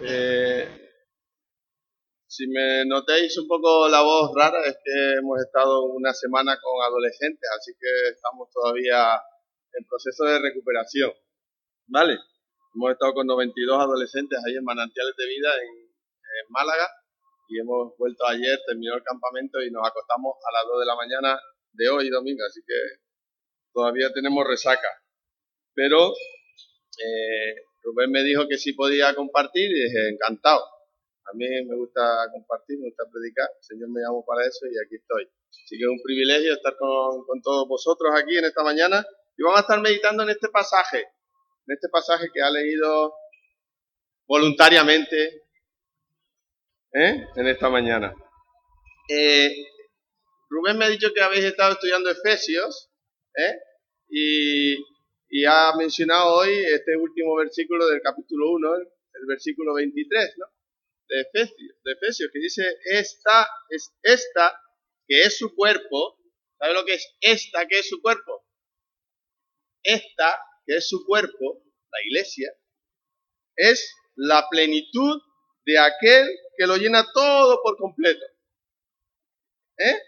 Eh, si me notéis un poco la voz rara es que hemos estado una semana con adolescentes, así que estamos todavía en proceso de recuperación. ¿Vale? Hemos estado con 92 adolescentes ahí en Manantiales de Vida en, Málaga y hemos vuelto ayer, terminó el campamento y nos acostamos a las 2 de la mañana de hoy domingo, así que todavía tenemos resaca. Pero eh, Rubén me dijo que sí podía compartir y dije, encantado. A mí me gusta compartir, me gusta predicar, el Señor me llamó para eso y aquí estoy. Así que es un privilegio estar con, con todos vosotros aquí en esta mañana y vamos a estar meditando en este pasaje, en este pasaje que ha leído voluntariamente ¿eh? en esta mañana. Eh, Rubén me ha dicho que habéis estado estudiando Efesios ¿eh? y y ha mencionado hoy este último versículo del capítulo 1, el versículo 23, ¿no? De Efesios, de Efesios, que dice, esta es esta, que es su cuerpo. ¿Sabe lo que es esta, que es su cuerpo? Esta, que es su cuerpo, la iglesia, es la plenitud de aquel que lo llena todo por completo. ¿Eh?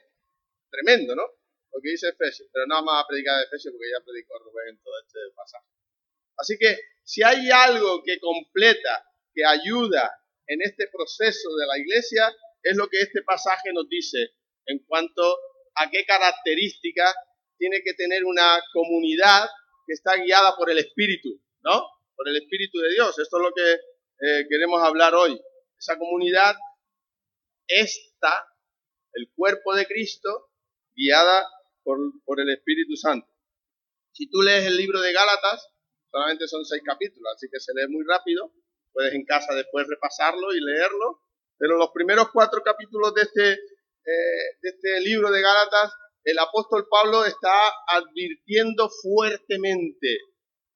Tremendo, ¿no? Lo que dice Efesios, pero no vamos a predicar de Efesios porque ya predicó Rubén en todo este pasaje. Así que si hay algo que completa, que ayuda en este proceso de la iglesia, es lo que este pasaje nos dice en cuanto a qué características tiene que tener una comunidad que está guiada por el Espíritu, ¿no? Por el Espíritu de Dios. Esto es lo que eh, queremos hablar hoy. Esa comunidad está, el cuerpo de Cristo, guiada por, el Espíritu Santo. Si tú lees el libro de Gálatas, solamente son seis capítulos, así que se lee muy rápido. Puedes en casa después repasarlo y leerlo. Pero los primeros cuatro capítulos de este, eh, de este libro de Gálatas, el apóstol Pablo está advirtiendo fuertemente,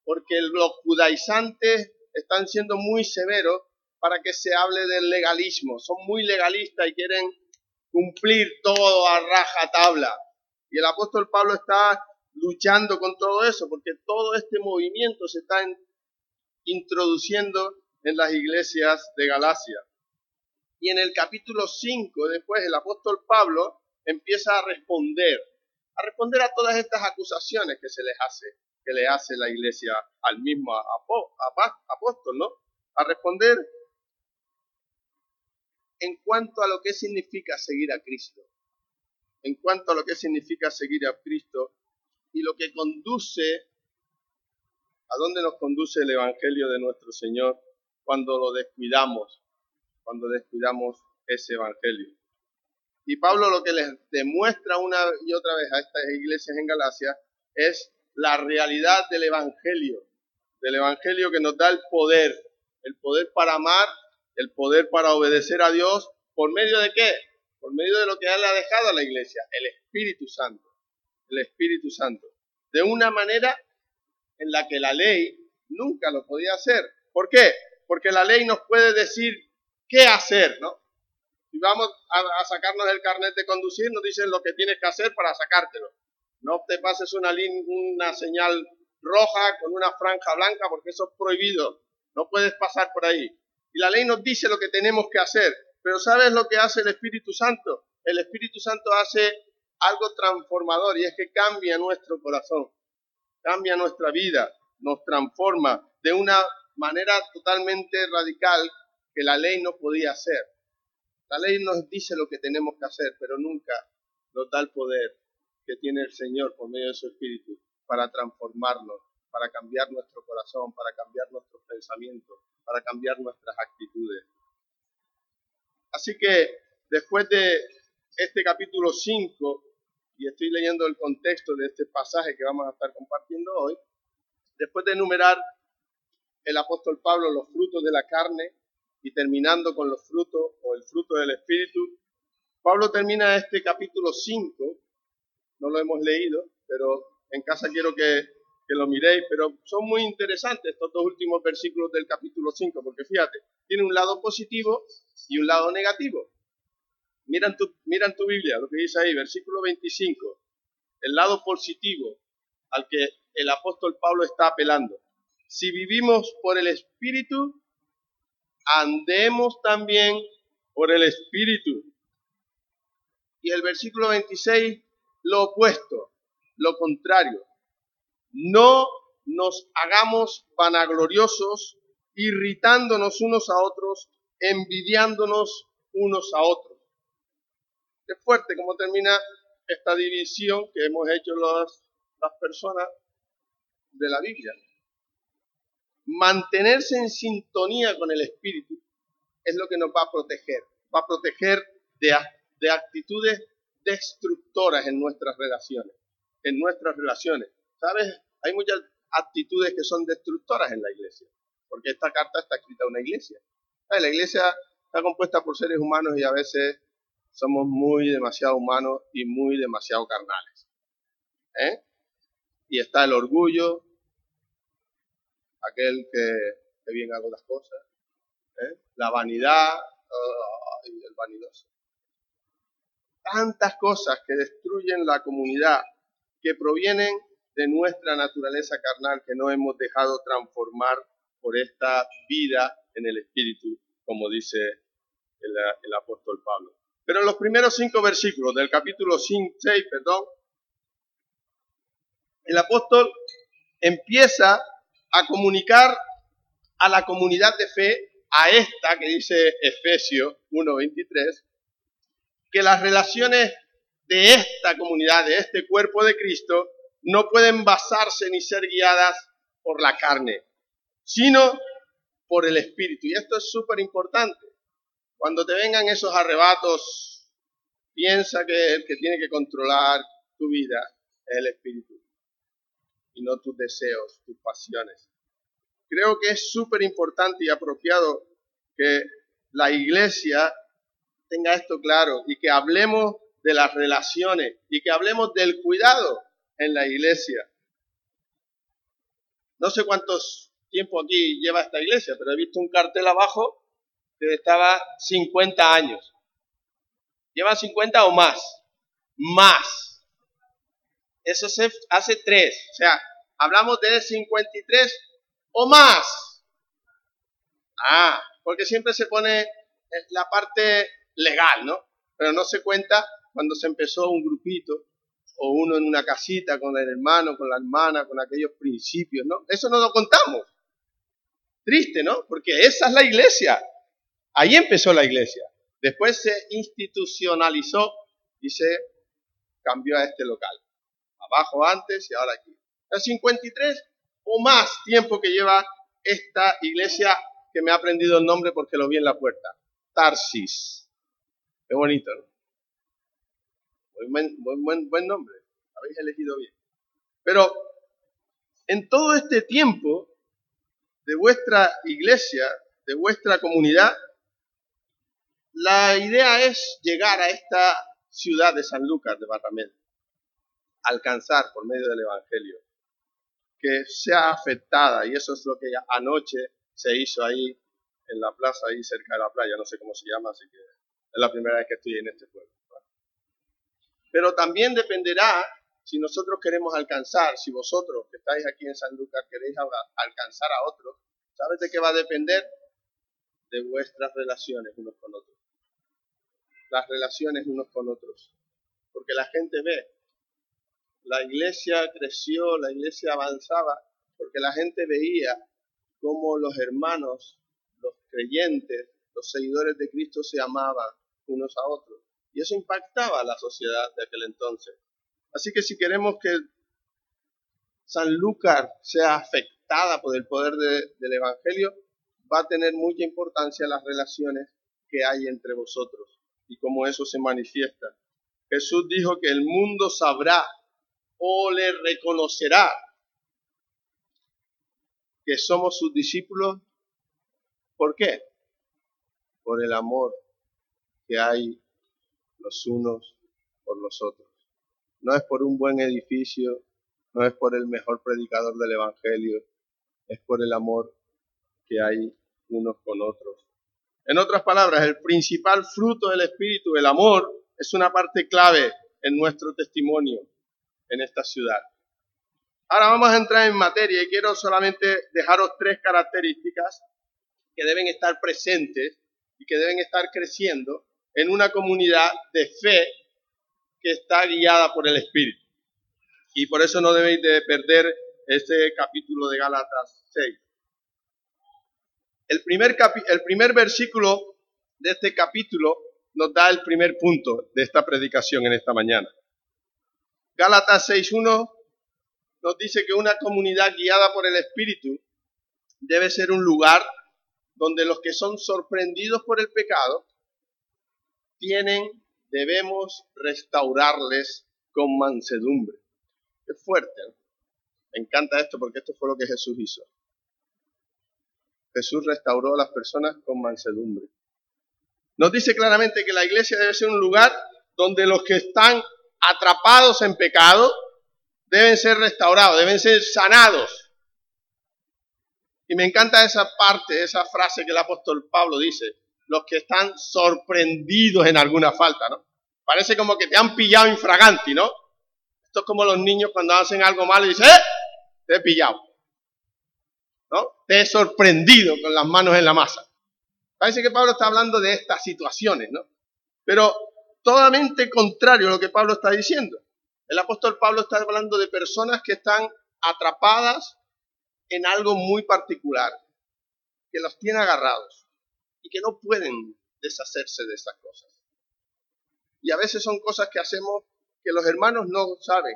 porque los judaizantes están siendo muy severos para que se hable del legalismo. Son muy legalistas y quieren cumplir todo a raja tabla. Y el apóstol Pablo está luchando con todo eso, porque todo este movimiento se está introduciendo en las iglesias de Galacia. Y en el capítulo 5, después, el apóstol Pablo empieza a responder, a responder a todas estas acusaciones que se les hace, que le hace la iglesia al mismo apóstol, ¿no? A responder en cuanto a lo que significa seguir a Cristo en cuanto a lo que significa seguir a Cristo y lo que conduce, a dónde nos conduce el Evangelio de nuestro Señor cuando lo descuidamos, cuando descuidamos ese Evangelio. Y Pablo lo que les demuestra una y otra vez a estas iglesias en Galacia es la realidad del Evangelio, del Evangelio que nos da el poder, el poder para amar, el poder para obedecer a Dios, ¿por medio de qué? Por medio de lo que Él ha dejado a la iglesia, el Espíritu Santo, el Espíritu Santo, de una manera en la que la ley nunca lo podía hacer. ¿Por qué? Porque la ley nos puede decir qué hacer, ¿no? Si vamos a, sacarnos el carnet de conducir, nos dicen lo que tienes que hacer para sacártelo. No te pases una, una señal roja con una franja blanca porque eso es prohibido. No puedes pasar por ahí. Y la ley nos dice lo que tenemos que hacer. Pero ¿sabes lo que hace el Espíritu Santo? El Espíritu Santo hace algo transformador y es que cambia nuestro corazón, cambia nuestra vida, nos transforma de una manera totalmente radical que la ley no podía hacer. La ley nos dice lo que tenemos que hacer, pero nunca nos da el poder que tiene el Señor por medio de su Espíritu para transformarnos, para cambiar nuestro corazón, para cambiar nuestros pensamientos, para cambiar nuestras actitudes. Así que después de este capítulo 5, y estoy leyendo el contexto de este pasaje que vamos a estar compartiendo hoy, después de enumerar el apóstol Pablo los frutos de la carne y terminando con los frutos o el fruto del Espíritu, Pablo termina este capítulo 5, no lo hemos leído, pero en casa quiero que, que lo miréis, pero son muy interesantes estos dos últimos versículos del capítulo 5, porque fíjate, tiene un lado positivo y un lado negativo. Miran tu, miran tu Biblia, lo que dice ahí, versículo 25, el lado positivo al que el apóstol Pablo está apelando. Si vivimos por el Espíritu, andemos también por el Espíritu. Y el versículo 26, lo opuesto, lo contrario. No nos hagamos vanagloriosos, irritándonos unos a otros, envidiándonos unos a otros. Es fuerte como termina esta división que hemos hecho las, personas de la Biblia. Mantenerse en sintonía con el Espíritu es lo que nos va a proteger. Va a proteger de, de actitudes destructoras en nuestras relaciones. En nuestras relaciones. ¿Sabes? Hay muchas actitudes que son destructoras en la iglesia. Porque esta carta está escrita en una iglesia. La iglesia está compuesta por seres humanos y a veces somos muy demasiado humanos y muy demasiado carnales. ¿Eh? Y está el orgullo, aquel que, que bien hago las cosas, ¿eh? la vanidad y el vanidoso. Tantas cosas que destruyen la comunidad, que provienen de nuestra naturaleza carnal, que no hemos dejado transformar por esta vida en el Espíritu, como dice el, apóstol Pablo. Pero en los primeros cinco versículos del capítulo 6, perdón, el apóstol empieza a comunicar a la comunidad de fe, a esta que dice Efesios 1.23, que las relaciones de esta comunidad, de este cuerpo de Cristo, no pueden basarse ni ser guiadas por la carne, sino por el Espíritu. Y esto es súper importante. Cuando te vengan esos arrebatos, piensa que el que tiene que controlar tu vida es el Espíritu y no tus deseos, tus pasiones. Creo que es súper importante y apropiado que la iglesia tenga esto claro y que hablemos de las relaciones y que hablemos del cuidado en la iglesia. No sé cuántos tiempo aquí lleva esta iglesia, pero he visto un cartel abajo que estaba 50 años. ¿Lleva 50 o más? Más. Eso se hace tres. O sea, hablamos de 53 o más. Ah, porque siempre se pone la parte legal, ¿no? Pero no se cuenta cuando se empezó un grupito o uno en una casita con el hermano, con la hermana, con aquellos principios, ¿no? Eso no lo contamos. Triste, ¿no? Porque esa es la iglesia. Ahí empezó la iglesia. Después se institucionalizó y se cambió a este local. Abajo antes y ahora aquí. El 53 o más tiempo que lleva esta iglesia que me ha aprendido el nombre porque lo vi en la puerta. Tarsis. Qué bonito, ¿no? Buen, buen, buen nombre. Habéis elegido bien. Pero en todo este tiempo de vuestra iglesia, de vuestra comunidad, la idea es llegar a esta ciudad de San Lucas de Barrameda, alcanzar por medio del Evangelio, que sea afectada, y eso es lo que anoche se hizo ahí en la plaza, ahí cerca de la playa, no sé cómo se llama, así que es la primera vez que estoy en este pueblo. Pero también dependerá si nosotros queremos alcanzar, si vosotros que estáis aquí en San Lucas queréis alcanzar a otros, ¿sabes de qué va a depender? De vuestras relaciones unos con otros. Las relaciones unos con otros. Porque la gente ve, la iglesia creció, la iglesia avanzaba, porque la gente veía cómo los hermanos, los creyentes, los seguidores de Cristo se amaban unos a otros. Y eso impactaba a la sociedad de aquel entonces. Así que si queremos que San Lucas sea afectada por el poder del Evangelio, va a tener mucha importancia las relaciones que hay entre vosotros y cómo eso se manifiesta. Jesús dijo que el mundo sabrá o le reconocerá que somos sus discípulos. ¿Por qué? Por el amor que hay los unos por los otros no es por un buen edificio, no es por el mejor predicador del Evangelio, es por el amor que hay unos con otros. En otras palabras, el principal fruto del Espíritu, el amor, es una parte clave en nuestro testimonio en esta ciudad. Ahora vamos a entrar en materia y quiero solamente dejaros tres características que deben estar presentes y que deben estar creciendo en una comunidad de fe que está guiada por el Espíritu. Y por eso no debéis de perder este capítulo de Gálatas 6. El primer, el primer versículo de este capítulo nos da el primer punto de esta predicación en esta mañana. Gálatas 6.1 nos dice que una comunidad guiada por el Espíritu debe ser un lugar donde los que son sorprendidos por el pecado tienen, debemos restaurarles con mansedumbre. Es fuerte. Me encanta esto porque esto fue lo que Jesús hizo. Jesús restauró a las personas con mansedumbre. Nos dice claramente que la iglesia debe ser un lugar donde los que están atrapados en pecado deben ser restaurados, deben ser sanados. Y me encanta esa parte, esa frase que el apóstol Pablo dice, los que están sorprendidos en alguna falta, ¿no? Parece como que te han pillado infraganti, ¿no? Esto es como los niños cuando hacen algo malo y dicen, ¡eh! Te he pillado. ¿No? Te he sorprendido con las manos en la masa. Parece que Pablo está hablando de estas situaciones, ¿no? Pero totalmente contrario a lo que Pablo está diciendo. El apóstol Pablo está hablando de personas que están atrapadas en algo muy particular, que los tiene agarrados y que no pueden deshacerse de esas cosas. Y a veces son cosas que hacemos que los hermanos no saben,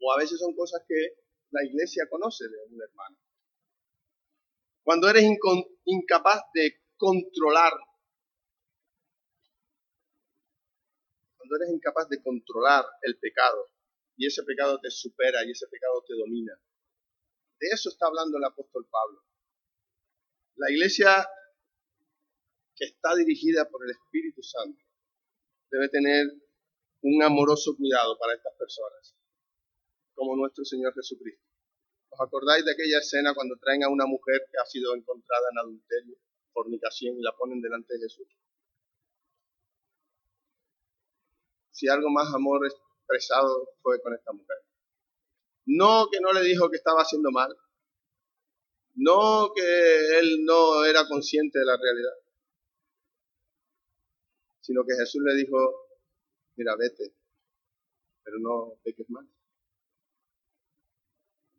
o a veces son cosas que la iglesia conoce de un hermano. Cuando eres incapaz de controlar, cuando eres incapaz de controlar el pecado y ese pecado te supera y ese pecado te domina. De eso está hablando el apóstol Pablo. La iglesia que está dirigida por el Espíritu Santo debe tener un amoroso cuidado para estas personas, como nuestro Señor Jesucristo. ¿Os acordáis de aquella escena cuando traen a una mujer que ha sido encontrada en adulterio, fornicación y la ponen delante de Jesús? Si algo más amor expresado fue con esta mujer. No que no le dijo que estaba haciendo mal. No que él no era consciente de la realidad. Sino que Jesús le dijo, mira, vete, pero no peques más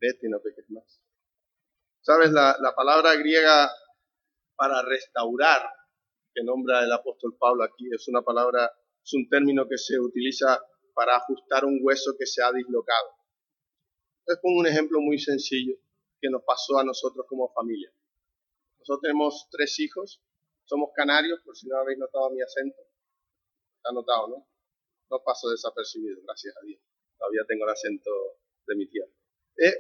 vete y no peques más. ¿Sabes? La, la palabra griega para restaurar, que nombra el apóstol Pablo aquí, es una palabra, es un término que se utiliza para ajustar un hueso que se ha dislocado. Les pongo un ejemplo muy sencillo que nos pasó a nosotros como familia. Nosotros tenemos tres hijos, somos canarios, por si no habéis notado mi acento. Está notado, ¿no? No paso desapercibido, gracias a Dios. Todavía tengo el acento de mi tierra. Eh,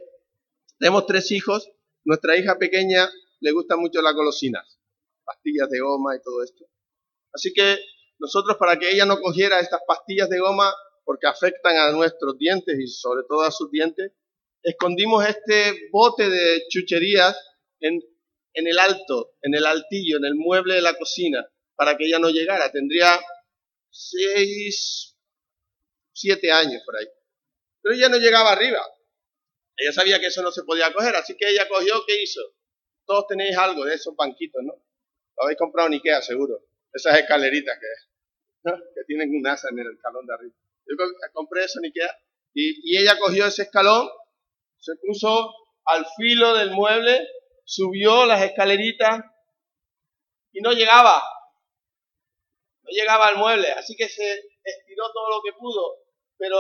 tenemos tres hijos. Nuestra hija pequeña le gusta mucho las golosinas, pastillas de goma y todo esto. Así que nosotros para que ella no cogiera estas pastillas de goma porque afectan a nuestros dientes y sobre todo a sus dientes, escondimos este bote de chucherías en el alto, en el altillo, en el mueble de la cocina, para que ella no llegara. Tendría seis, siete años por ahí. Pero ella no llegaba arriba. Ella sabía que eso no se podía coger, así que ella cogió, ¿qué hizo? Todos tenéis algo de esos banquitos, ¿no? Lo habéis comprado en Ikea, seguro. Esas escaleritas que, que tienen un asa en el escalón de arriba. Yo compré eso en Ikea y, y ella cogió ese escalón, se puso al filo del mueble, subió las escaleritas y no llegaba. No llegaba al mueble, así que se estiró todo lo que pudo, pero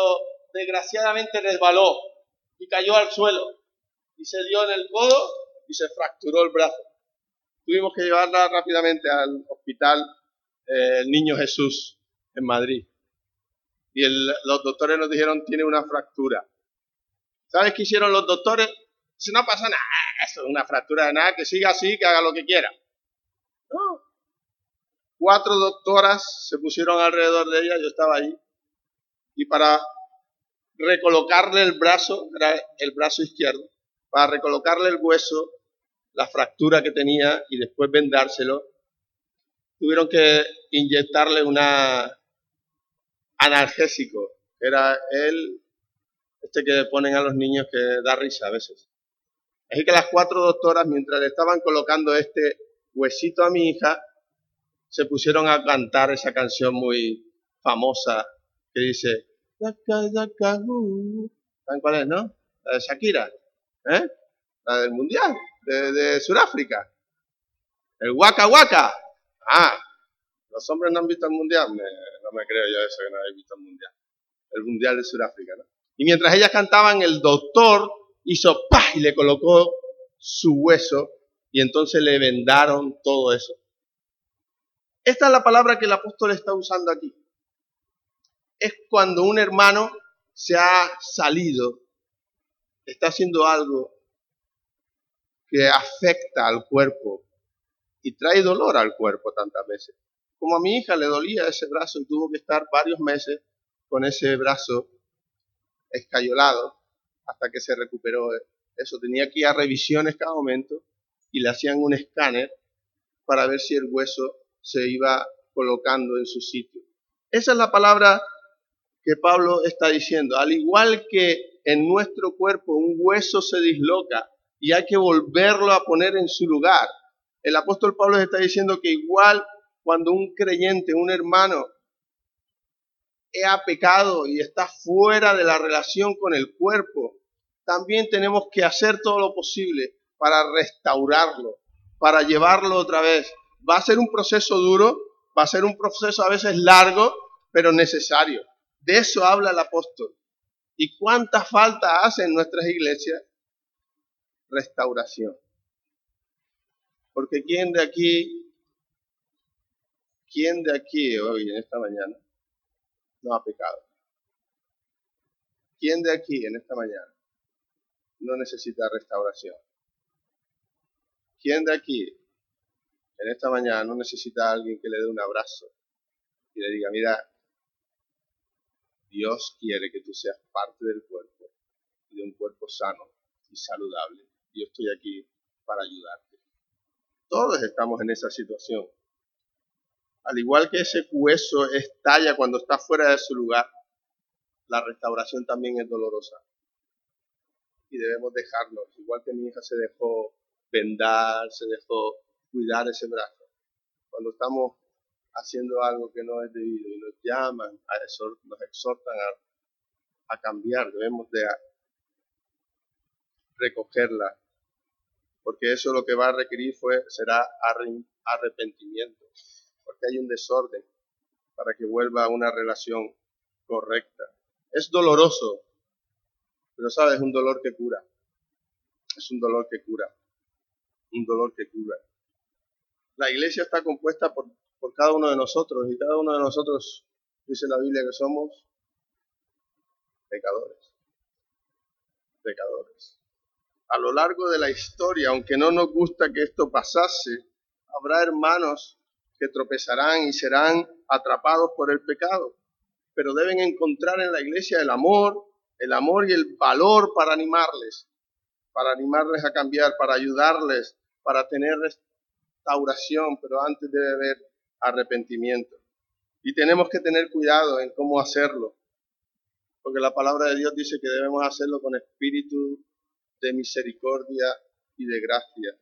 desgraciadamente resbaló y cayó al suelo y se dio en el codo y se fracturó el brazo. Tuvimos que llevarla rápidamente al hospital eh, el Niño Jesús en Madrid. Y los doctores nos dijeron tiene una fractura. ¿Sabes qué hicieron los doctores? Si no pasa nada, eso es una fractura de nada, que siga así, que haga lo que quiera. Cuatro doctoras se pusieron alrededor de ella, yo estaba ahí. Y para recolocarle el brazo, el brazo izquierdo, para recolocarle el hueso, la fractura que tenía y después vendárselo, tuvieron que inyectarle una analgésico. Era el, este que ponen a los niños que da risa a veces. Así que las cuatro doctoras, mientras le estaban colocando este huesito a mi hija, se pusieron a cantar esa canción muy famosa que dice, ¿saben cuál es, no? La de Shakira, ¿eh? La del Mundial, de, de Sudáfrica. El Waka Waka. Ah, los hombres no han visto el Mundial. no me creo yo eso que no habéis visto el Mundial. El Mundial de Sudáfrica, ¿no? Y mientras ellas cantaban, el doctor hizo ¡pah! y le colocó su hueso y entonces le vendaron todo eso. Esta es la palabra que el apóstol está usando aquí. Es cuando un hermano se ha salido, está haciendo algo que afecta al cuerpo y trae dolor al cuerpo tantas veces. Como a mi hija le dolía ese brazo y tuvo que estar varios meses con ese brazo escayolado hasta que se recuperó eso. Tenía que ir a revisiones cada momento y le hacían un escáner para ver si el hueso se iba colocando en su sitio. Esa es la palabra que Pablo está diciendo. Al igual que en nuestro cuerpo un hueso se disloca y hay que volverlo a poner en su lugar, el apóstol Pablo está diciendo que igual cuando un creyente, un hermano, ha pecado y está fuera de la relación con el cuerpo, también tenemos que hacer todo lo posible para restaurarlo, para llevarlo otra vez. Va a ser un proceso duro, va a ser un proceso a veces largo, pero necesario. De eso habla el apóstol. ¿Y cuánta falta hace en nuestras iglesias? Restauración. Porque ¿quién de aquí, quién de aquí hoy, en esta mañana, no ha pecado? ¿Quién de aquí, en esta mañana, no necesita restauración? ¿Quién de aquí, en esta mañana, no necesita a alguien que le dé un abrazo y le diga, mira, Dios quiere que tú seas parte del cuerpo y de un cuerpo sano y saludable. Yo estoy aquí para ayudarte. Todos estamos en esa situación. Al igual que ese hueso estalla cuando está fuera de su lugar, la restauración también es dolorosa. Y debemos dejarlo. Igual que mi hija se dejó vendar, se dejó cuidar ese brazo. Cuando estamos haciendo algo que no es debido y nos llaman, a nos exhortan a, a cambiar, debemos de recogerla, porque eso lo que va a requerir fue, será arrepentimiento, porque hay un desorden para que vuelva a una relación correcta. Es doloroso, pero sabes, es un dolor que cura. Es un dolor que cura. Un dolor que cura. La iglesia está compuesta por por cada uno de nosotros y cada uno de nosotros dice la Biblia que somos pecadores. Pecadores. A lo largo de la historia, aunque no nos gusta que esto pasase, habrá hermanos que tropezarán y serán atrapados por el pecado, pero deben encontrar en la iglesia el amor, el amor y el valor para animarles, para animarles a cambiar, para ayudarles, para tener restauración, pero antes debe haber arrepentimiento. Y tenemos que tener cuidado en cómo hacerlo, porque la palabra de Dios dice que debemos hacerlo con espíritu de misericordia y de gracia.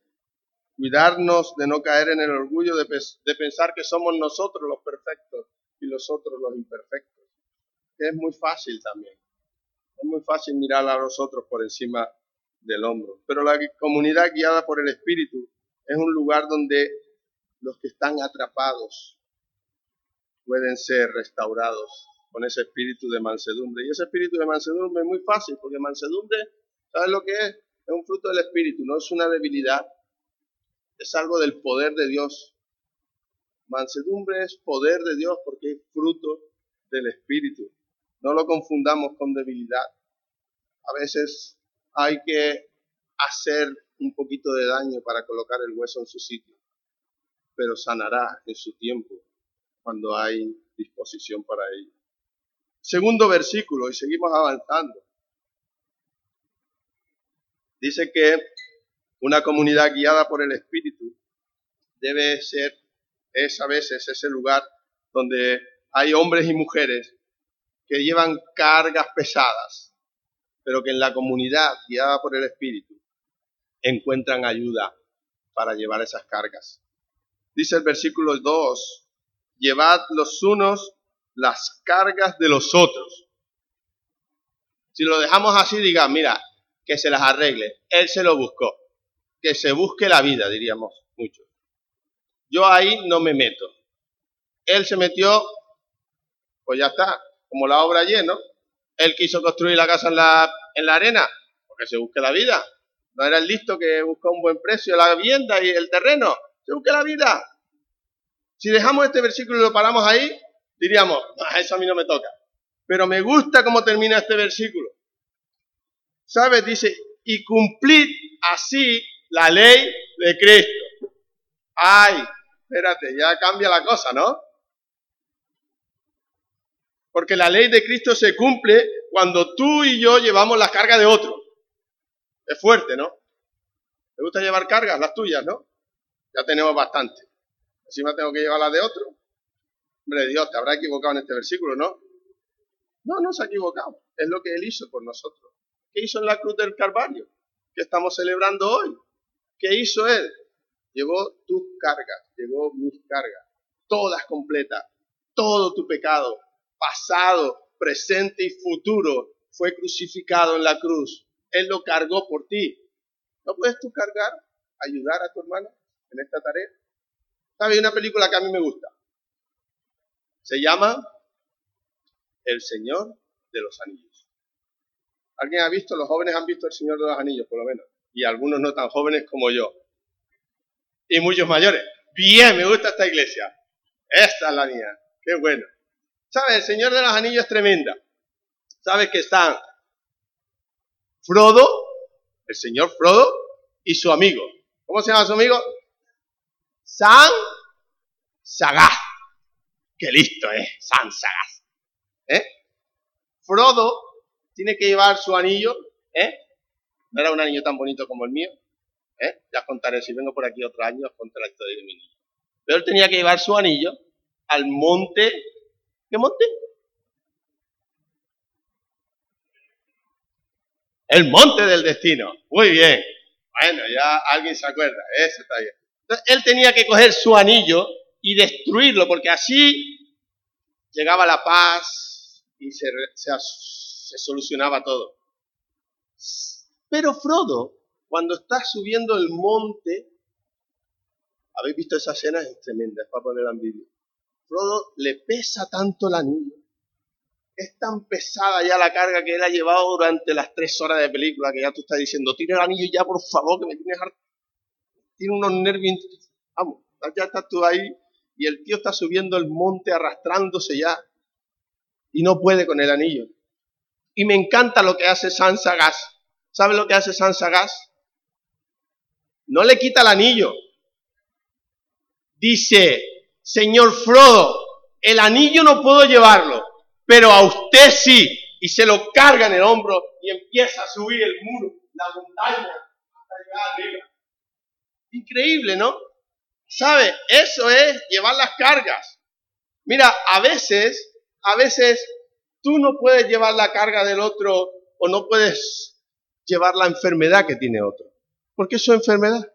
Cuidarnos de no caer en el orgullo de, de pensar que somos nosotros los perfectos y los otros los imperfectos. Es muy fácil también. Es muy fácil mirar a los otros por encima del hombro. Pero la comunidad guiada por el Espíritu es un lugar donde los que están atrapados pueden ser restaurados con ese espíritu de mansedumbre. Y ese espíritu de mansedumbre es muy fácil, porque mansedumbre, ¿sabes lo que es? Es un fruto del espíritu, no es una debilidad, es algo del poder de Dios. Mansedumbre es poder de Dios porque es fruto del espíritu. No lo confundamos con debilidad. A veces hay que hacer un poquito de daño para colocar el hueso en su sitio pero sanará en su tiempo cuando hay disposición para ello. Segundo versículo, y seguimos avanzando. Dice que una comunidad guiada por el Espíritu debe ser, es a veces ese lugar donde hay hombres y mujeres que llevan cargas pesadas, pero que en la comunidad guiada por el Espíritu encuentran ayuda para llevar esas cargas Dice el versículo 2, llevad los unos las cargas de los otros. Si lo dejamos así, diga, mira, que se las arregle. Él se lo buscó. Que se busque la vida, diríamos muchos. Yo ahí no me meto. Él se metió, pues ya está, como la obra ayer, ¿no? Él quiso construir la casa en la, en la arena, porque se busque la vida. No era el listo que buscó un buen precio la vivienda y el terreno. Se busque la vida. Si dejamos este versículo y lo paramos ahí, diríamos, eso a mí no me toca. Pero me gusta cómo termina este versículo. ¿Sabes? Dice, y cumplid así la ley de Cristo. Ay, espérate, ya cambia la cosa, ¿no? Porque la ley de Cristo se cumple cuando tú y yo llevamos la carga de otro. Es fuerte, ¿no? ¿Te gusta llevar cargas? Las tuyas, ¿no? Ya tenemos bastante. Encima tengo que llevar la de otro. Hombre, Dios, te habrá equivocado en este versículo, ¿no? No, no se ha equivocado. Es lo que Él hizo por nosotros. ¿Qué hizo en la cruz del Calvario? ¿Qué estamos celebrando hoy? ¿Qué hizo Él? Llevó tus cargas, llevó mis cargas, todas completas. Todo tu pecado, pasado, presente y futuro, fue crucificado en la cruz. Él lo cargó por ti. ¿No puedes tú cargar, ayudar a tu hermano en esta tarea? ¿Sabe? una película que a mí me gusta. Se llama El Señor de los Anillos. ¿Alguien ha visto? Los jóvenes han visto El Señor de los Anillos, por lo menos. Y algunos no tan jóvenes como yo. Y muchos mayores. Bien, me gusta esta iglesia. Esta es la mía. Qué bueno. ¿Sabes? El Señor de los Anillos es tremenda. ¿Sabes que están Frodo, el señor Frodo, y su amigo? ¿Cómo se llama su amigo? San Sagaz. Qué listo es, San Sagaz. ¿Eh? Frodo tiene que llevar su anillo, ¿eh? No era un anillo tan bonito como el mío. ¿eh? Ya os contaré, si vengo por aquí otro año, os contaré la historia de mi niño. Pero él tenía que llevar su anillo al monte. ¿Qué monte? El monte del destino. Muy bien. Bueno, ya alguien se acuerda. Eso está bien él tenía que coger su anillo y destruirlo, porque así llegaba la paz y se, se solucionaba todo. Pero Frodo, cuando está subiendo el monte, ¿habéis visto esa escena? Es tremenda, es para ponerla en vídeo. Frodo le pesa tanto el anillo, es tan pesada ya la carga que él ha llevado durante las tres horas de película que ya tú estás diciendo, tira el anillo ya, por favor, que me tienes harto tiene unos nervios. Vamos, ya estás tú ahí y el tío está subiendo el monte arrastrándose ya y no puede con el anillo. Y me encanta lo que hace Sansa Gas. ¿Sabe lo que hace Sansa Gas? No le quita el anillo. Dice, señor Frodo, el anillo no puedo llevarlo, pero a usted sí. Y se lo carga en el hombro y empieza a subir el muro, la montaña, hasta llegar arriba. Increíble, ¿no? ¿Sabe? Eso es llevar las cargas. Mira, a veces, a veces tú no puedes llevar la carga del otro o no puedes llevar la enfermedad que tiene otro. Porque es su enfermedad.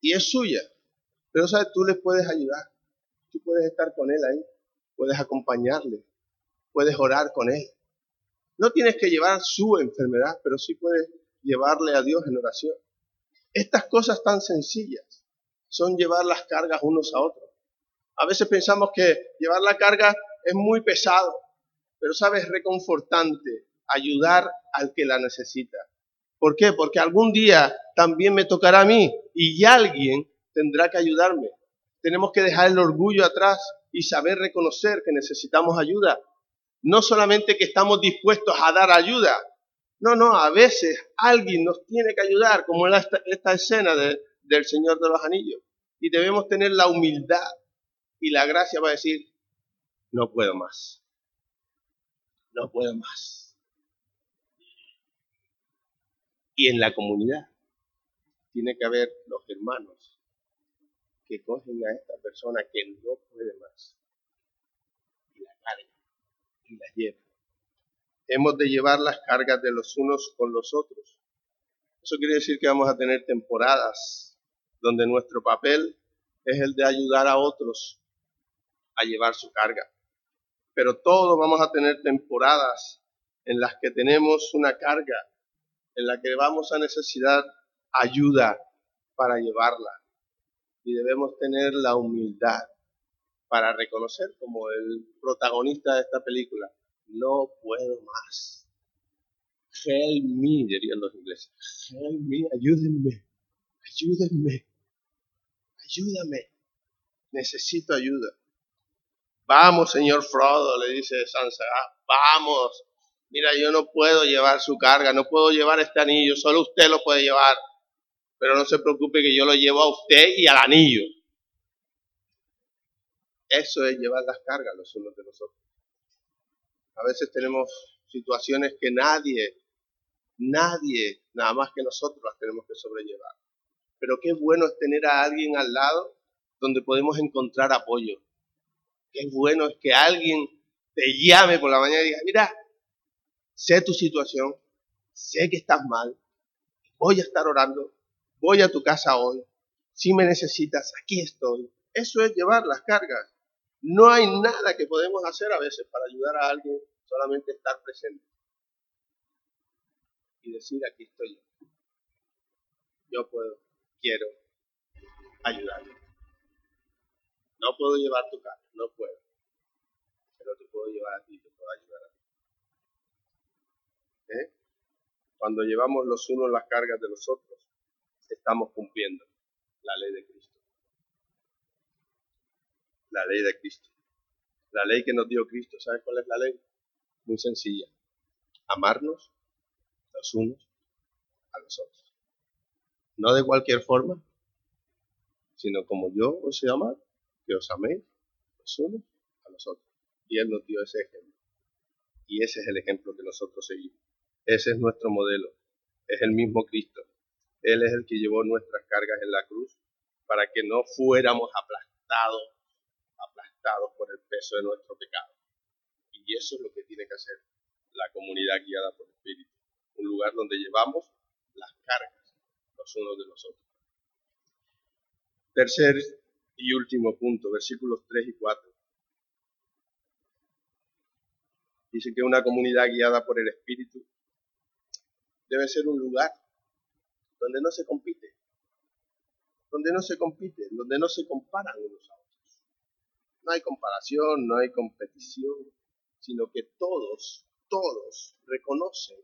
Y es suya. Pero, ¿sabes? Tú le puedes ayudar. Tú puedes estar con él ahí. Puedes acompañarle. Puedes orar con él. No tienes que llevar su enfermedad, pero sí puedes llevarle a Dios en oración. Estas cosas tan sencillas son llevar las cargas unos a otros. A veces pensamos que llevar la carga es muy pesado, pero sabes, reconfortante ayudar al que la necesita. ¿Por qué? Porque algún día también me tocará a mí y alguien tendrá que ayudarme. Tenemos que dejar el orgullo atrás y saber reconocer que necesitamos ayuda. No solamente que estamos dispuestos a dar ayuda, no, no, a veces alguien nos tiene que ayudar, como en esta, escena del Señor de los Anillos. Y debemos tener la humildad y la gracia para decir, no puedo más. No puedo más. Y en la comunidad tiene que haber los hermanos que cogen a esta persona que no puede más y la cargan y la llevan hemos de llevar las cargas de los unos con los otros. Eso quiere decir que vamos a tener temporadas donde nuestro papel es el de ayudar a otros a llevar su carga. Pero todos vamos a tener temporadas en las que tenemos una carga, en la que vamos a necesitar ayuda para llevarla. Y debemos tener la humildad para reconocer como el protagonista de esta película, no puedo más. Help me, dirían los ingleses. Help me, ayúdenme, ayúdenme, ayúdame. Necesito ayuda. Vamos, señor Frodo, le dice Sansa, ah, vamos. Mira, yo no puedo llevar su carga, no puedo llevar este anillo, solo usted lo puede llevar. Pero no se preocupe que yo lo llevo a usted y al anillo. Eso es llevar las cargas los unos de los otros. A veces tenemos situaciones que nadie, nadie, nada más que nosotros las tenemos que sobrellevar. Pero qué bueno es tener a alguien al lado donde podemos encontrar apoyo. Qué bueno es que alguien te llame por la mañana y diga, mira, sé tu situación, sé que estás mal, voy a estar orando, voy a tu casa hoy, si me necesitas, aquí estoy. Eso es llevar las cargas. No hay nada que podemos hacer a veces para ayudar a alguien, solamente estar presente. Y decir, aquí estoy yo. Yo puedo, quiero ayudarle. No puedo llevar tu carga, no puedo. Pero te puedo llevar a ti, te puedo ayudar a ti. ¿Eh? Cuando llevamos los unos las cargas de los otros, estamos cumpliendo la ley de Cristo. La ley de Cristo. La ley que nos dio Cristo. ¿Sabes cuál es la ley? Muy sencilla. Amarnos los unos a los otros. No de cualquier forma, sino como yo os he amado, que os améis los unos a los otros. Y Él nos dio ese ejemplo. Y ese es el ejemplo que nosotros seguimos. Ese es nuestro modelo. Es el mismo Cristo. Él es el que llevó nuestras cargas en la cruz para que no fuéramos aplastados, aplastados por el peso de nuestro pecado. Y eso es lo que tiene que hacer la comunidad guiada por el Espíritu. Un lugar donde llevamos las cargas los unos de los otros. Tercer y último punto, versículos 3 y 4. Dice que una comunidad guiada por el Espíritu debe ser un lugar donde no se compite, donde no se compite, donde no se comparan unos a otros. No hay comparación, no hay competición, sino que todos, todos reconocen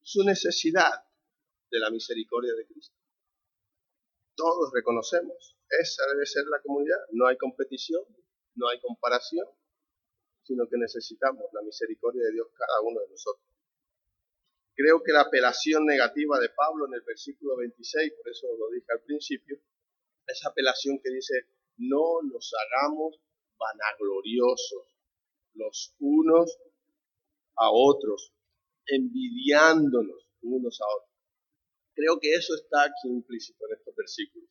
su necesidad de la misericordia de Cristo. Todos reconocemos, esa debe ser la comunidad. No hay competición, no hay comparación, sino que necesitamos la misericordia de Dios cada uno de nosotros. Creo que la apelación negativa de Pablo en el versículo 26, por eso lo dije al principio, esa apelación que dice, no nos hagamos vanagloriosos los unos a otros, envidiándonos unos a otros. Creo que eso está aquí implícito en estos versículos.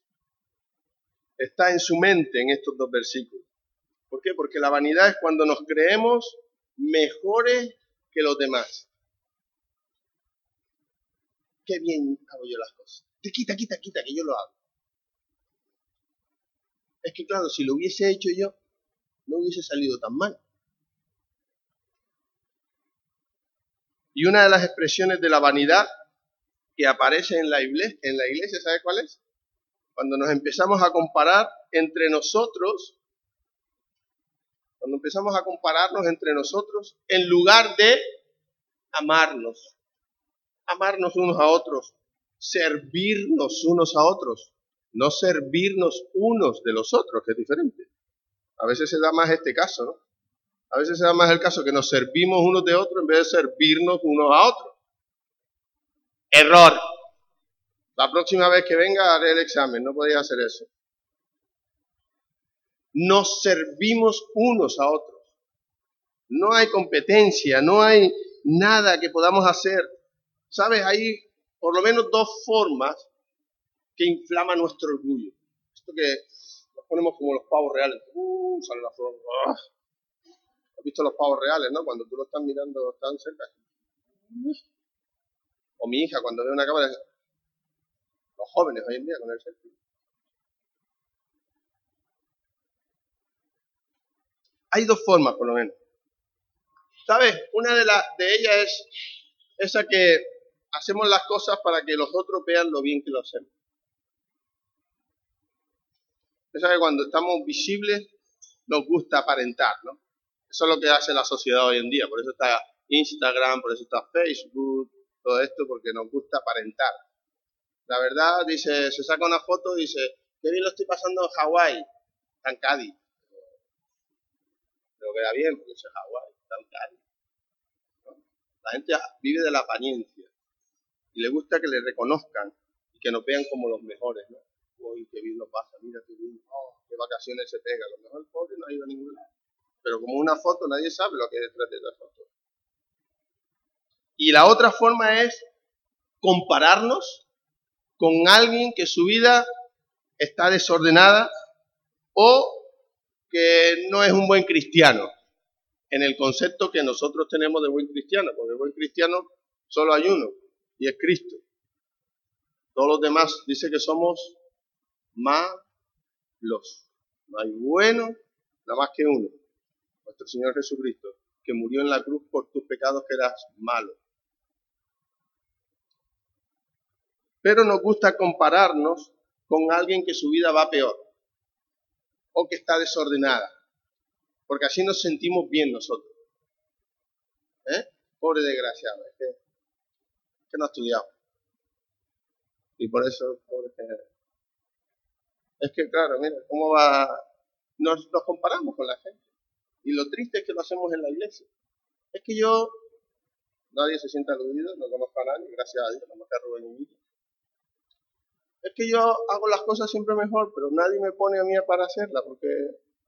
Está en su mente en estos dos versículos. ¿Por qué? Porque la vanidad es cuando nos creemos mejores que los demás. Qué bien hago yo las cosas. Te quita, quita, quita, que yo lo hago. Es que claro, si lo hubiese hecho yo, no hubiese salido tan mal. Y una de las expresiones de la vanidad que aparece en la iglesia, en la iglesia ¿sabe cuál es? Cuando nos empezamos a comparar entre nosotros, cuando empezamos a compararnos entre nosotros, en lugar de amarnos, amarnos unos a otros, servirnos unos a otros no servirnos unos de los otros, que es diferente. A veces se da más este caso, ¿no? A veces se da más el caso que nos servimos unos de otros en vez de servirnos unos a otros. Error. La próxima vez que venga haré el examen, no podía hacer eso. Nos servimos unos a otros. No hay competencia, no hay nada que podamos hacer. ¿Sabes? Hay por lo menos dos formas que inflama nuestro orgullo. Esto que nos ponemos como los pavos reales. Uh, sale la flor. ¡Ah! ¿Has visto los pavos reales, no? Cuando tú lo estás mirando tan cerca. O mi hija cuando ve una cámara. Los jóvenes hoy en día con el selfie. Hay dos formas, por lo menos. ¿Sabes? Una de, las de ellas es esa que hacemos las cosas para que los otros vean lo bien que lo hacemos. Esa que cuando estamos visibles nos gusta aparentar, ¿no? Eso es lo que hace la sociedad hoy en día. Por eso está Instagram, por eso está Facebook, todo esto, porque nos gusta aparentar. La verdad, dice, se saca una foto y dice, qué bien lo estoy pasando en Hawái, en Cádiz. Pero queda bien, porque es Hawái, en Cádiz. La gente vive de la apariencia y le gusta que le reconozcan y que nos vean como los mejores, ¿no? Uy, qué bien lo pasa, mira qué bien, oh, qué vacaciones se pega. A lo mejor el pobre no ha ido a ningún lado. Pero como una foto, nadie sabe lo que hay detrás de esa foto. Y la otra forma es compararnos con alguien que su vida está desordenada o que no es un buen cristiano, en el concepto que nosotros tenemos de buen cristiano, porque buen cristiano solo hay uno, y es Cristo. Todos los demás dice que somos malos. No hay bueno, nada más que uno, nuestro Señor Jesucristo, que murió en la cruz por tus pecados que eras malo. Pero nos gusta compararnos con alguien que su vida va peor o que está desordenada, porque así nos sentimos bien nosotros. ¿Eh? Pobre desgraciado, que no ha estudiado. Y por eso, Es que, claro, mira, ¿cómo va? Nos, nos comparamos con la gente. Y lo triste es que lo hacemos en la iglesia. Es que yo, nadie se sienta aludido, no conozco a nadie, gracias a Dios, no me Rubén y es que yo hago las cosas siempre mejor, pero nadie me pone a mí para hacerla porque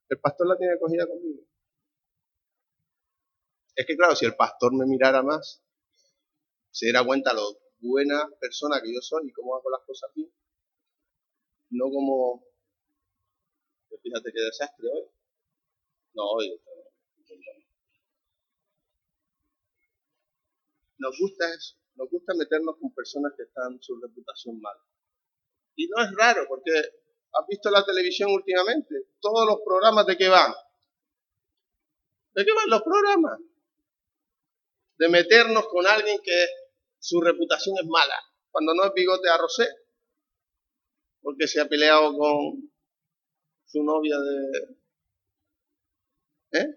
el pastor la tiene cogida conmigo. Es que claro, si el pastor me mirara más, se diera cuenta lo buena persona que yo soy y cómo hago las cosas bien, no como, fíjate qué desastre hoy. No, hoy. Nos gusta eso, nos gusta meternos con personas que están su reputación mal. Y no es raro, porque has visto la televisión últimamente, todos los programas de qué van. ¿De qué van los programas? De meternos con alguien que su reputación es mala, cuando no es bigote a Rosé, porque se ha peleado con su novia de... ¿Eh?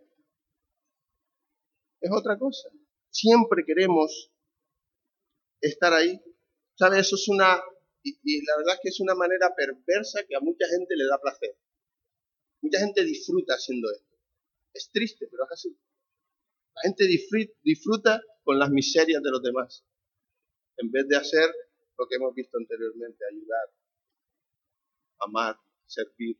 Es otra cosa. Siempre queremos estar ahí. ¿Sabes? Eso es una y, la verdad es que es una manera perversa que a mucha gente le da placer. Mucha gente disfruta haciendo esto. Es triste, pero es así. La gente disfruta con las miserias de los demás, en vez de hacer lo que hemos visto anteriormente, ayudar, amar, servir,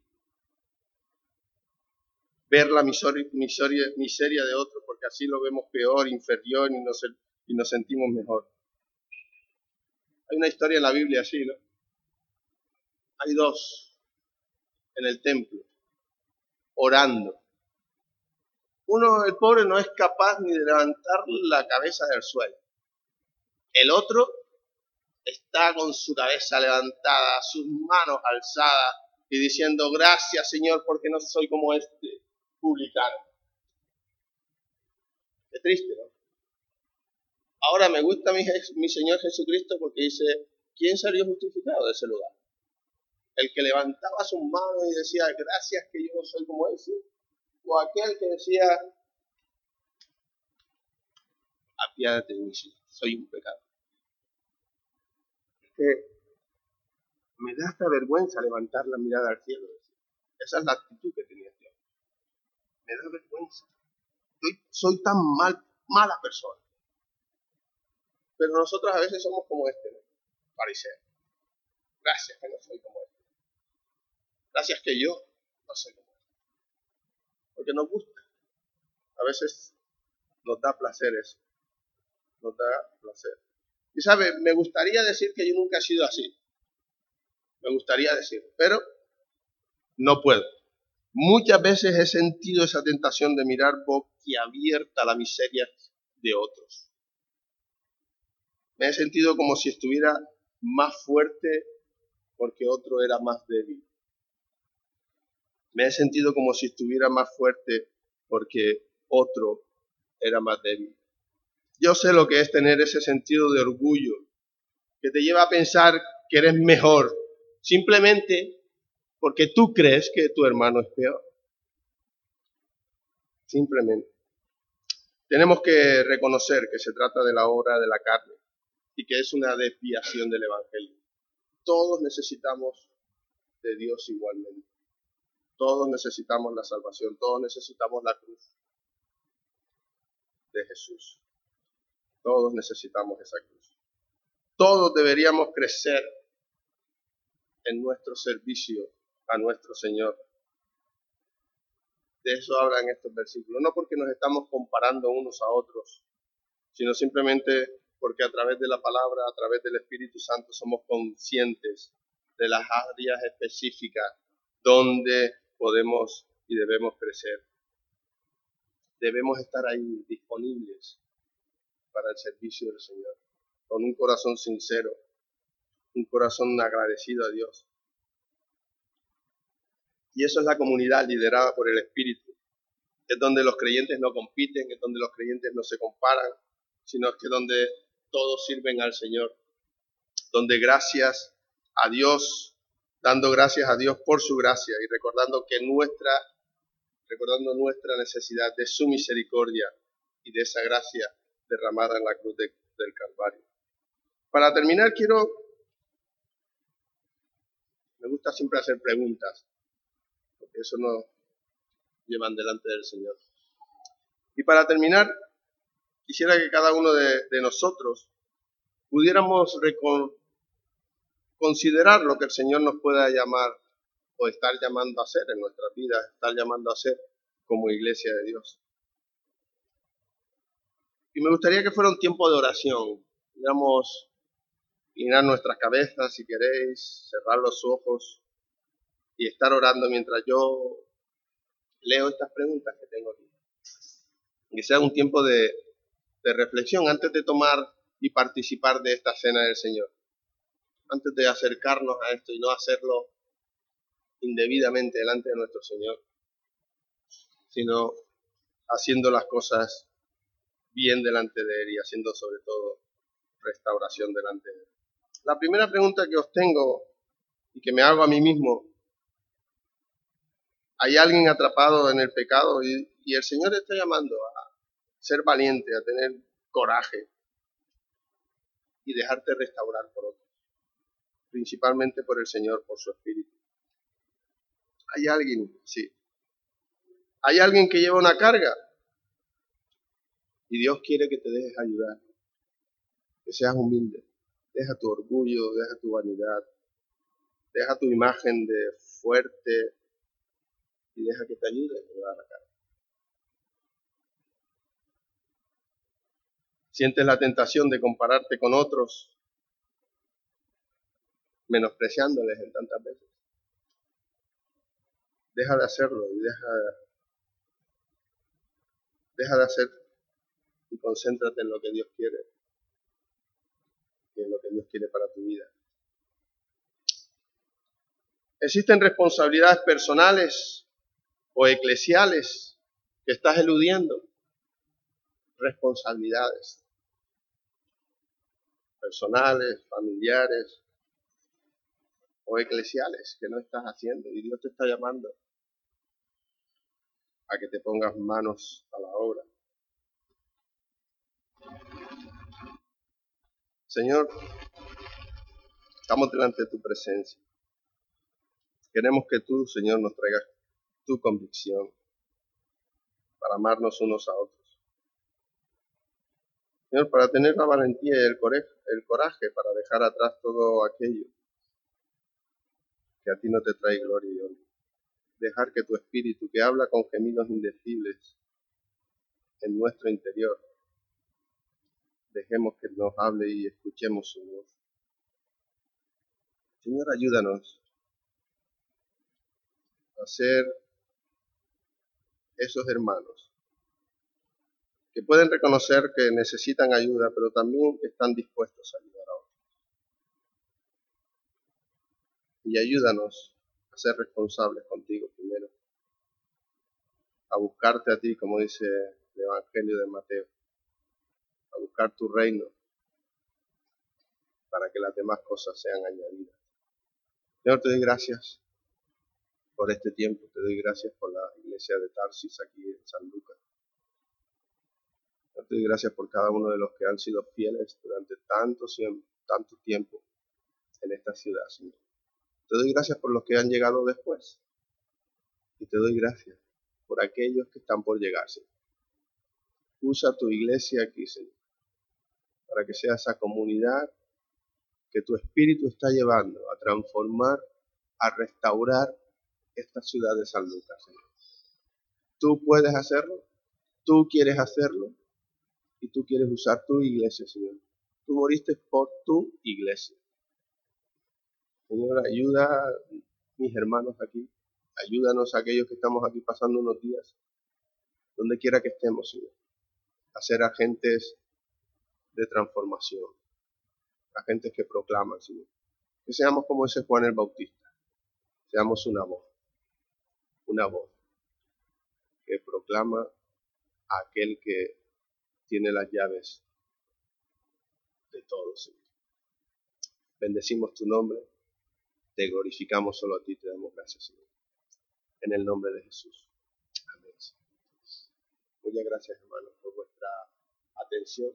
ver la miseria, de otros, porque así lo vemos peor, inferior y nos, y nos sentimos mejor. Hay una historia en la Biblia así, ¿no? Hay dos en el templo, orando. Uno, el pobre, no es capaz ni de levantar la cabeza del suelo. El otro está con su cabeza levantada, sus manos alzadas y diciendo, gracias Señor porque no soy como este publicano. Qué triste, ¿no? Ahora me gusta mi, Señor Jesucristo porque dice, ¿quién salió justificado de ese lugar? El que levantaba sus manos y decía, gracias que yo no soy como ese. O aquel que decía, apiádate de mí, soy un pecado. Es que me da esta vergüenza levantar la mirada al cielo. Esa es la actitud que tenía Dios. Me da vergüenza. Soy, tan mal, mala persona. Pero nosotros a veces somos como este, ¿no? Fariseo. Gracias que no soy como este. Gracias que yo no soy como este. Porque nos gusta. A veces nos da placer eso. Nos da placer. Y sabe, me gustaría decir que yo nunca he sido así. Me gustaría decir, pero no puedo. Muchas veces he sentido esa tentación de mirar boquiabierta la miseria de otros me he sentido como si estuviera más fuerte porque otro era más débil. Me he sentido como si estuviera más fuerte porque otro era más débil. Yo sé lo que es tener ese sentido de orgullo que te lleva a pensar que eres mejor, simplemente porque tú crees que tu hermano es peor. Simplemente. Tenemos que reconocer que se trata de la obra de la carne y que es una desviación del Evangelio. Todos necesitamos de Dios igualmente. Todos necesitamos la salvación, todos necesitamos la cruz de Jesús. Todos necesitamos esa cruz. Todos deberíamos crecer en nuestro servicio a nuestro Señor. De eso hablan estos versículos. No porque nos estamos comparando unos a otros, sino simplemente porque a través de la palabra, a través del Espíritu Santo, somos conscientes de las áreas específicas donde podemos y debemos crecer. Debemos estar ahí disponibles para el servicio del Señor, con un corazón sincero, un corazón agradecido a Dios. Y eso es la comunidad liderada por el Espíritu. Es donde los creyentes no compiten, es donde los creyentes no se comparan, sino es que donde todos sirven al Señor. Donde gracias a Dios, dando gracias a Dios por su gracia y recordando que nuestra, recordando nuestra necesidad de su misericordia y de esa gracia derramada en la cruz del Calvario. Para terminar, quiero, me gusta siempre hacer preguntas, porque eso nos llevan delante del Señor. Y para terminar, quisiera que cada uno de, nosotros pudiéramos considerar lo que el Señor nos pueda llamar o estar llamando a hacer en nuestra vida, estar llamando a hacer como iglesia de Dios. Y me gustaría que fuera un tiempo de oración. Digamos, inclinar nuestras cabezas si queréis, cerrar los ojos y estar orando mientras yo leo estas preguntas que tengo aquí. Que sea un tiempo de, de reflexión antes de tomar y participar de esta cena del Señor. Antes de acercarnos a esto y no hacerlo indebidamente delante de nuestro Señor, sino haciendo las cosas bien delante de Él y haciendo sobre todo restauración delante de Él. La primera pregunta que os tengo y que me hago a mí mismo, ¿hay alguien atrapado en el pecado y, el Señor está llamando a ser valiente, a tener coraje y dejarte restaurar por otros, principalmente por el Señor, por su Espíritu? ¿Hay alguien? Sí. ¿Hay alguien que lleva una carga? Y Dios quiere que te dejes ayudar, que seas humilde. Deja tu orgullo, deja tu vanidad, deja tu imagen de fuerte y deja que te ayude a llevar cara. Sientes la tentación de compararte con otros, menospreciándoles en tantas veces. Deja de hacerlo y deja, deja de hacer y concéntrate en lo que Dios quiere y en lo que Dios quiere para tu vida. Existen responsabilidades personales o eclesiales que estás eludiendo. Responsabilidades personales, familiares o eclesiales que no estás haciendo y Dios te está llamando a que te pongas manos a la obra. Señor, estamos delante de tu presencia. Queremos que tú, Señor, nos traigas tu convicción para amarnos unos a otros. Señor, para tener la valentía y el coraje, para dejar atrás todo aquello que a ti no te trae gloria y honor. Dejar que tu espíritu, que habla con gemidos indecibles en nuestro interior, dejemos que nos hable y escuchemos su voz. Señor, ayúdanos a ser esos hermanos que pueden reconocer que necesitan ayuda, pero también están dispuestos a ayudar a otros. Y ayúdanos a ser responsables contigo primero, a buscarte a ti, como dice el Evangelio de Mateo, a buscar tu reino para que las demás cosas sean añadidas. Señor, te doy gracias por este tiempo, te doy gracias por la iglesia de Tarsis aquí en San Lucas. Te doy gracias por cada uno de los que han sido fieles durante tanto, tanto tiempo en esta ciudad, Señor. Te doy gracias por los que han llegado después. Y te doy gracias por aquellos que están por llegarse. Usa tu iglesia aquí, Señor, para que sea esa comunidad que tu espíritu está llevando a transformar, a restaurar esta ciudad de San Lucas, Señor. Tú puedes hacerlo, tú quieres hacerlo y tú quieres usar tu iglesia, Señor. Tú moriste por tu iglesia. Señor, ayuda a mis hermanos aquí. Ayúdanos a aquellos que estamos aquí pasando unos días, donde quiera que estemos, Señor, a ser agentes de transformación, agentes que proclaman, Señor. Que seamos como ese Juan el Bautista, seamos una voz, una voz que proclama a aquel que tiene las llaves de todo, Señor. Bendecimos tu nombre te glorificamos solo a ti, te damos gracias, Señor. En el nombre de Jesús. Amén. Muchas gracias, hermanos, por vuestra atención.